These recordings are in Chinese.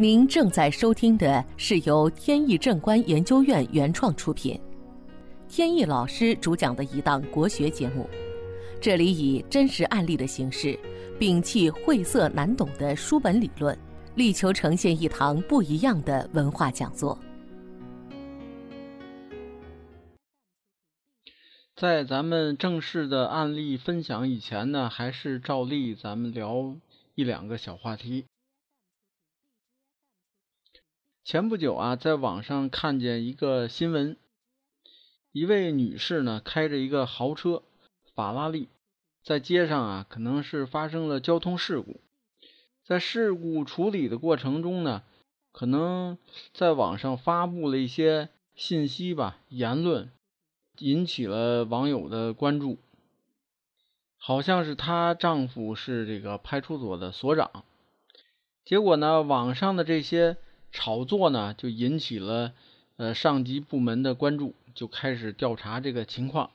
您正在收听的是由天意正观研究院原创出品，天意老师主讲的一档国学节目。这里以真实案例的形式，摒弃晦涩难懂的书本理论，力求呈现一堂不一样的文化讲座。在咱们正式的案例分享以前呢，还是照例咱们聊一两个小话题。前不久啊，在网上看见一个新闻，一位女士呢开着一个豪车法拉利，在街上啊，可能是发生了交通事故。在事故处理的过程中呢，可能在网上发布了一些信息吧，言论引起了网友的关注。好像是她丈夫是这个派出所的所长，结果呢，网上的这些。炒作呢，就引起了呃上级部门的关注，就开始调查这个情况。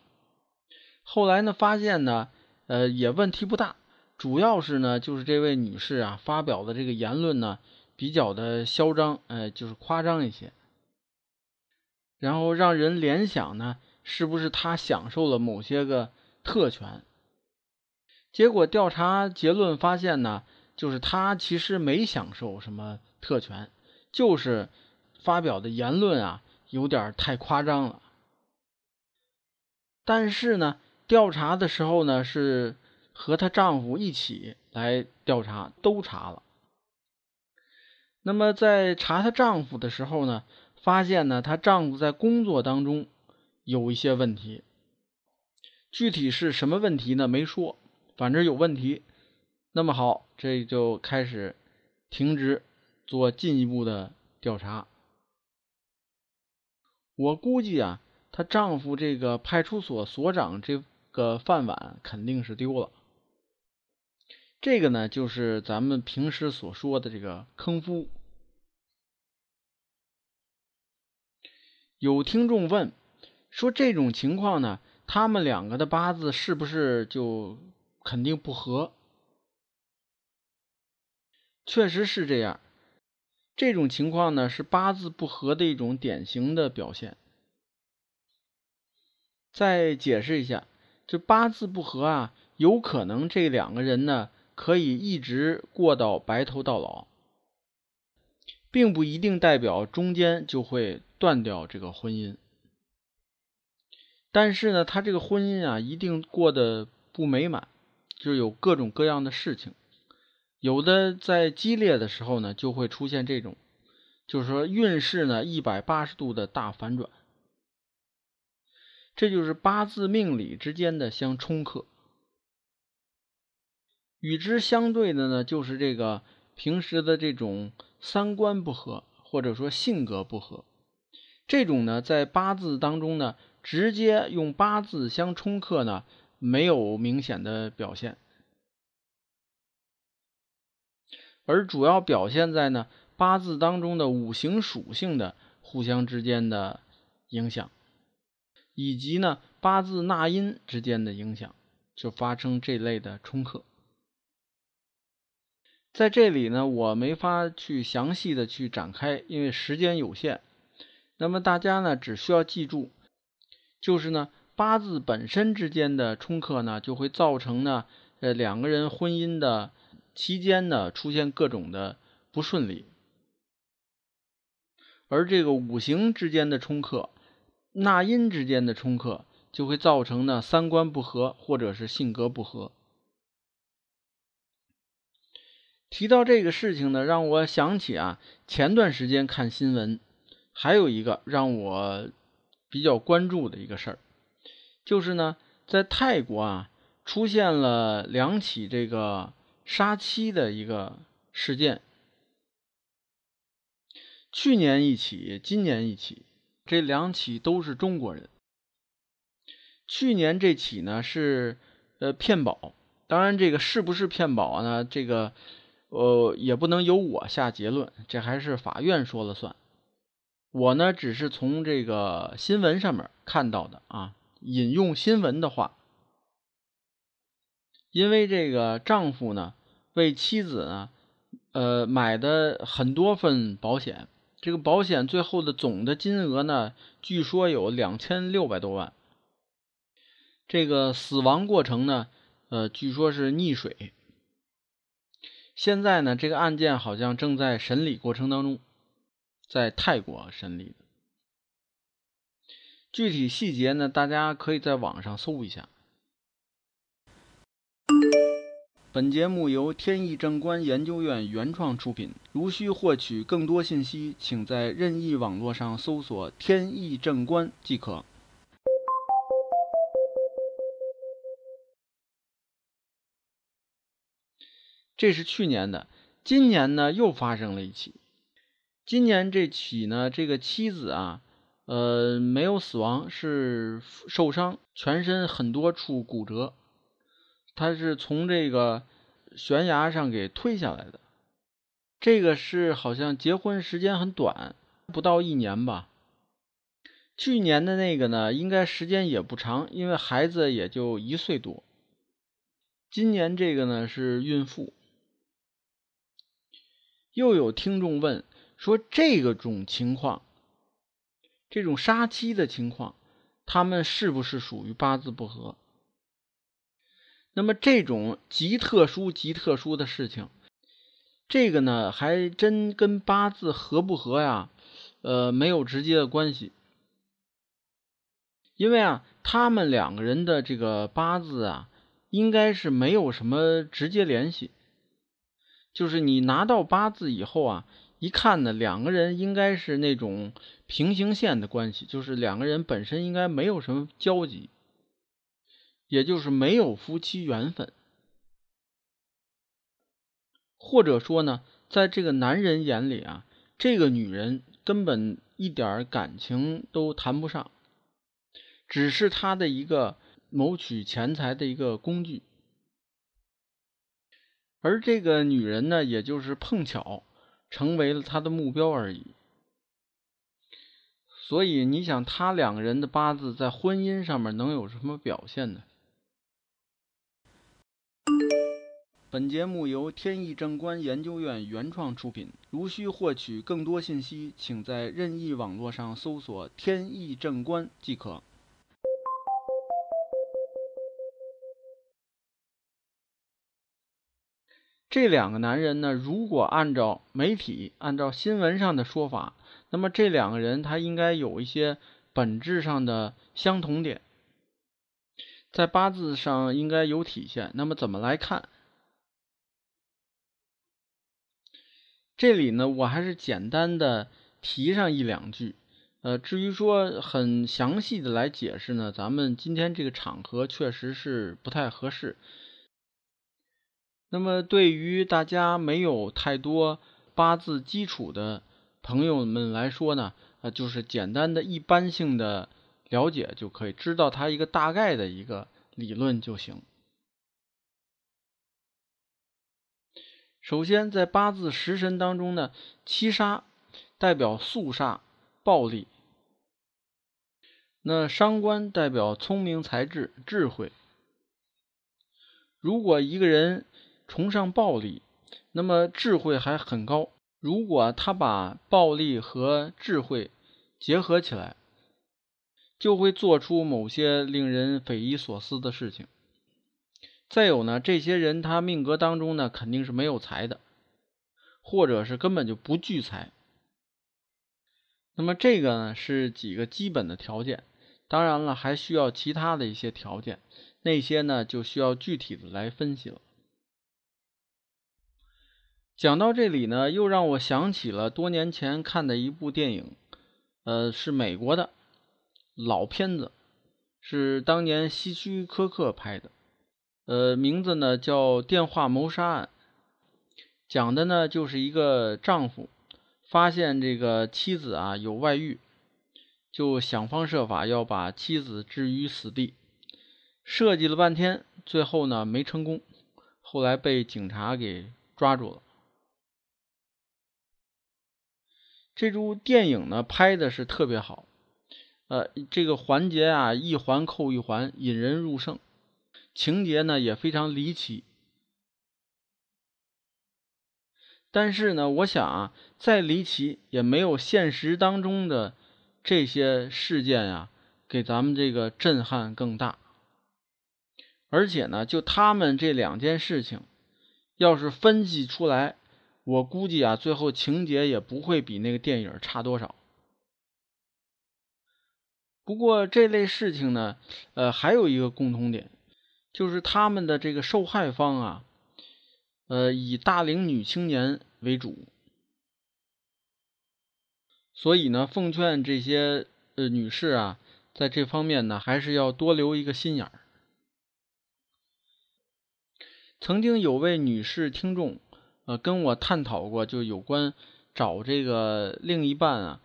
后来呢，发现呢，呃也问题不大，主要是呢，就是这位女士啊发表的这个言论呢比较的嚣张，呃就是夸张一些，然后让人联想呢，是不是她享受了某些个特权？结果调查结论发现呢，就是她其实没享受什么特权。就是发表的言论啊，有点太夸张了。但是呢，调查的时候呢，是和她丈夫一起来调查，都查了。那么在查她丈夫的时候呢，发现呢，她丈夫在工作当中有一些问题。具体是什么问题呢？没说，反正有问题。那么好，这就开始停职。做进一步的调查，我估计啊，她丈夫这个派出所所长这个饭碗肯定是丢了。这个呢，就是咱们平时所说的这个坑夫。有听众问说，这种情况呢，他们两个的八字是不是就肯定不合？确实是这样。这种情况呢，是八字不合的一种典型的表现。再解释一下，这八字不合啊，有可能这两个人呢，可以一直过到白头到老，并不一定代表中间就会断掉这个婚姻。但是呢，他这个婚姻啊，一定过得不美满，就有各种各样的事情。有的在激烈的时候呢，就会出现这种，就是说运势呢一百八十度的大反转，这就是八字命理之间的相冲克。与之相对的呢，就是这个平时的这种三观不合，或者说性格不合，这种呢在八字当中呢，直接用八字相冲克呢，没有明显的表现。而主要表现在呢八字当中的五行属性的互相之间的影响，以及呢八字纳音之间的影响，就发生这类的冲克。在这里呢，我没法去详细的去展开，因为时间有限。那么大家呢，只需要记住，就是呢八字本身之间的冲克呢，就会造成呢呃两个人婚姻的。期间呢，出现各种的不顺利，而这个五行之间的冲克、纳音之间的冲克，就会造成呢三观不合或者是性格不合。提到这个事情呢，让我想起啊，前段时间看新闻，还有一个让我比较关注的一个事儿，就是呢，在泰国啊，出现了两起这个。杀妻的一个事件，去年一起，今年一起，这两起都是中国人。去年这起呢是呃骗保，当然这个是不是骗保呢？这个呃也不能由我下结论，这还是法院说了算。我呢只是从这个新闻上面看到的啊，引用新闻的话。因为这个丈夫呢，为妻子呢，呃买的很多份保险，这个保险最后的总的金额呢，据说有两千六百多万。这个死亡过程呢，呃，据说是溺水。现在呢，这个案件好像正在审理过程当中，在泰国审理。具体细节呢，大家可以在网上搜一下。本节目由天意正观研究院原创出品。如需获取更多信息，请在任意网络上搜索“天意正观”即可。这是去年的，今年呢又发生了一起。今年这起呢，这个妻子啊，呃，没有死亡，是受伤，全身很多处骨折。他是从这个悬崖上给推下来的。这个是好像结婚时间很短，不到一年吧。去年的那个呢，应该时间也不长，因为孩子也就一岁多。今年这个呢是孕妇。又有听众问说：“这个种情况，这种杀妻的情况，他们是不是属于八字不合？那么这种极特殊、极特殊的事情，这个呢，还真跟八字合不合呀？呃，没有直接的关系，因为啊，他们两个人的这个八字啊，应该是没有什么直接联系。”就是你拿到八字以后啊，一看呢，两个人应该是那种平行线的关系，就是两个人本身应该没有什么交集，也就是没有夫妻缘分，或者说呢，在这个男人眼里啊，这个女人根本一点感情都谈不上，只是他的一个谋取钱财的一个工具。而这个女人呢，也就是碰巧成为了他的目标而已。所以你想，他两个人的八字在婚姻上面能有什么表现呢？本节目由天意正观研究院原创出品。如需获取更多信息，请在任意网络上搜索“天意正观”即可。这两个男人呢，如果按照媒体、按照新闻上的说法，那么这两个人他应该有一些本质上的相同点，在八字上应该有体现。那么怎么来看？这里呢，我还是简单的提上一两句。呃，至于说很详细的来解释呢，咱们今天这个场合确实是不太合适。那么，对于大家没有太多八字基础的朋友们来说呢，呃，就是简单的一般性的了解就可以，知道它一个大概的一个理论就行。首先，在八字食神当中呢，七杀代表肃杀、暴力；那伤官代表聪明才智、智慧。如果一个人，崇尚暴力，那么智慧还很高。如果他把暴力和智慧结合起来，就会做出某些令人匪夷所思的事情。再有呢，这些人他命格当中呢肯定是没有财的，或者是根本就不聚财。那么这个呢是几个基本的条件，当然了，还需要其他的一些条件，那些呢就需要具体的来分析了。讲到这里呢，又让我想起了多年前看的一部电影，呃，是美国的老片子，是当年希区柯克拍的，呃，名字呢叫《电话谋杀案》，讲的呢就是一个丈夫发现这个妻子啊有外遇，就想方设法要把妻子置于死地，设计了半天，最后呢没成功，后来被警察给抓住了。这部电影呢拍的是特别好，呃，这个环节啊一环扣一环，引人入胜，情节呢也非常离奇。但是呢，我想啊，再离奇也没有现实当中的这些事件啊，给咱们这个震撼更大。而且呢，就他们这两件事情，要是分析出来，我估计啊，最后情节也不会比那个电影差多少。不过这类事情呢，呃，还有一个共同点，就是他们的这个受害方啊，呃，以大龄女青年为主。所以呢，奉劝这些呃女士啊，在这方面呢，还是要多留一个心眼儿。曾经有位女士听众，呃，跟我探讨过，就有关找这个另一半啊，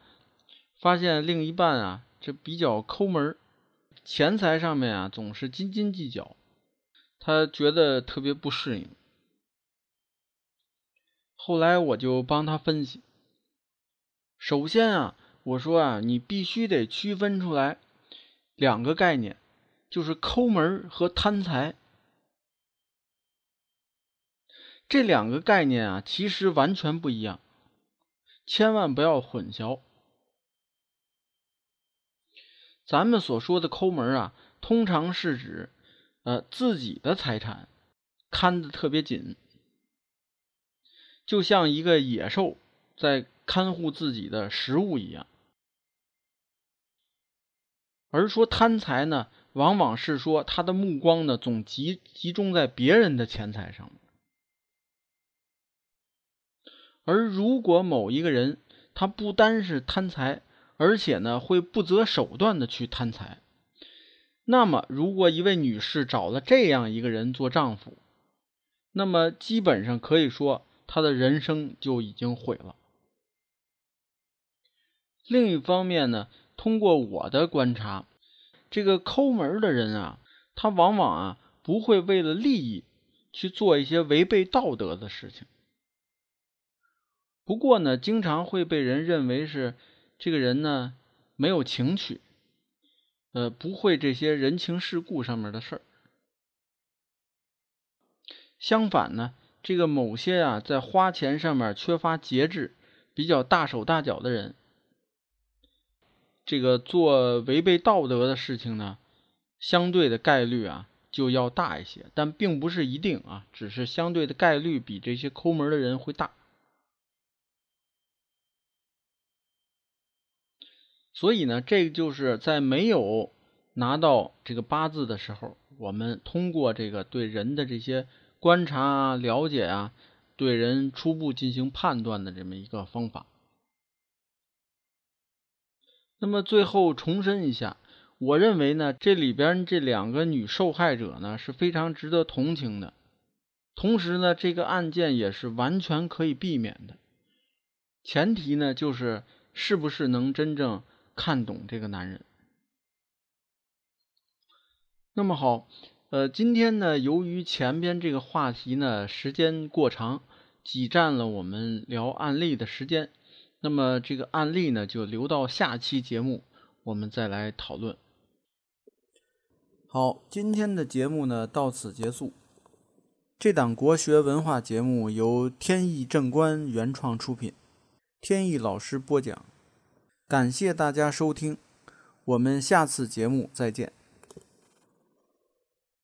发现另一半啊。这比较抠门儿钱财上面啊总是斤斤计较，他觉得特别不适应。后来我就帮他分析，首先啊，我说啊，你必须得区分出来两个概念，就是抠门和贪财，这两个概念啊其实完全不一样，千万不要混淆。咱们所说的抠门啊，通常是指，呃，自己的财产看得特别紧，就像一个野兽在看护自己的食物一样。而说贪财呢，往往是说他的目光呢总集集中在别人的钱财上。而如果某一个人他不单是贪财，而且呢，会不择手段的去贪财。那么，如果一位女士找了这样一个人做丈夫，那么基本上可以说，她的人生就已经毁了。另一方面呢，通过我的观察，这个抠门的人啊，他往往啊不会为了利益去做一些违背道德的事情。不过呢，经常会被人认为是。这个人呢，没有情趣，呃，不会这些人情世故上面的事儿。相反呢，这个某些啊，在花钱上面缺乏节制、比较大手大脚的人，这个做违背道德的事情呢，相对的概率啊就要大一些，但并不是一定啊，只是相对的概率比这些抠门的人会大。所以呢，这个就是在没有拿到这个八字的时候，我们通过这个对人的这些观察啊、了解啊，对人初步进行判断的这么一个方法。那么最后重申一下，我认为呢，这里边这两个女受害者呢是非常值得同情的，同时呢，这个案件也是完全可以避免的，前提呢就是是不是能真正。看懂这个男人。那么好，呃，今天呢，由于前边这个话题呢时间过长，挤占了我们聊案例的时间，那么这个案例呢就留到下期节目我们再来讨论。好，今天的节目呢到此结束。这档国学文化节目由天意正观原创出品，天意老师播讲。感谢大家收听，我们下次节目再见。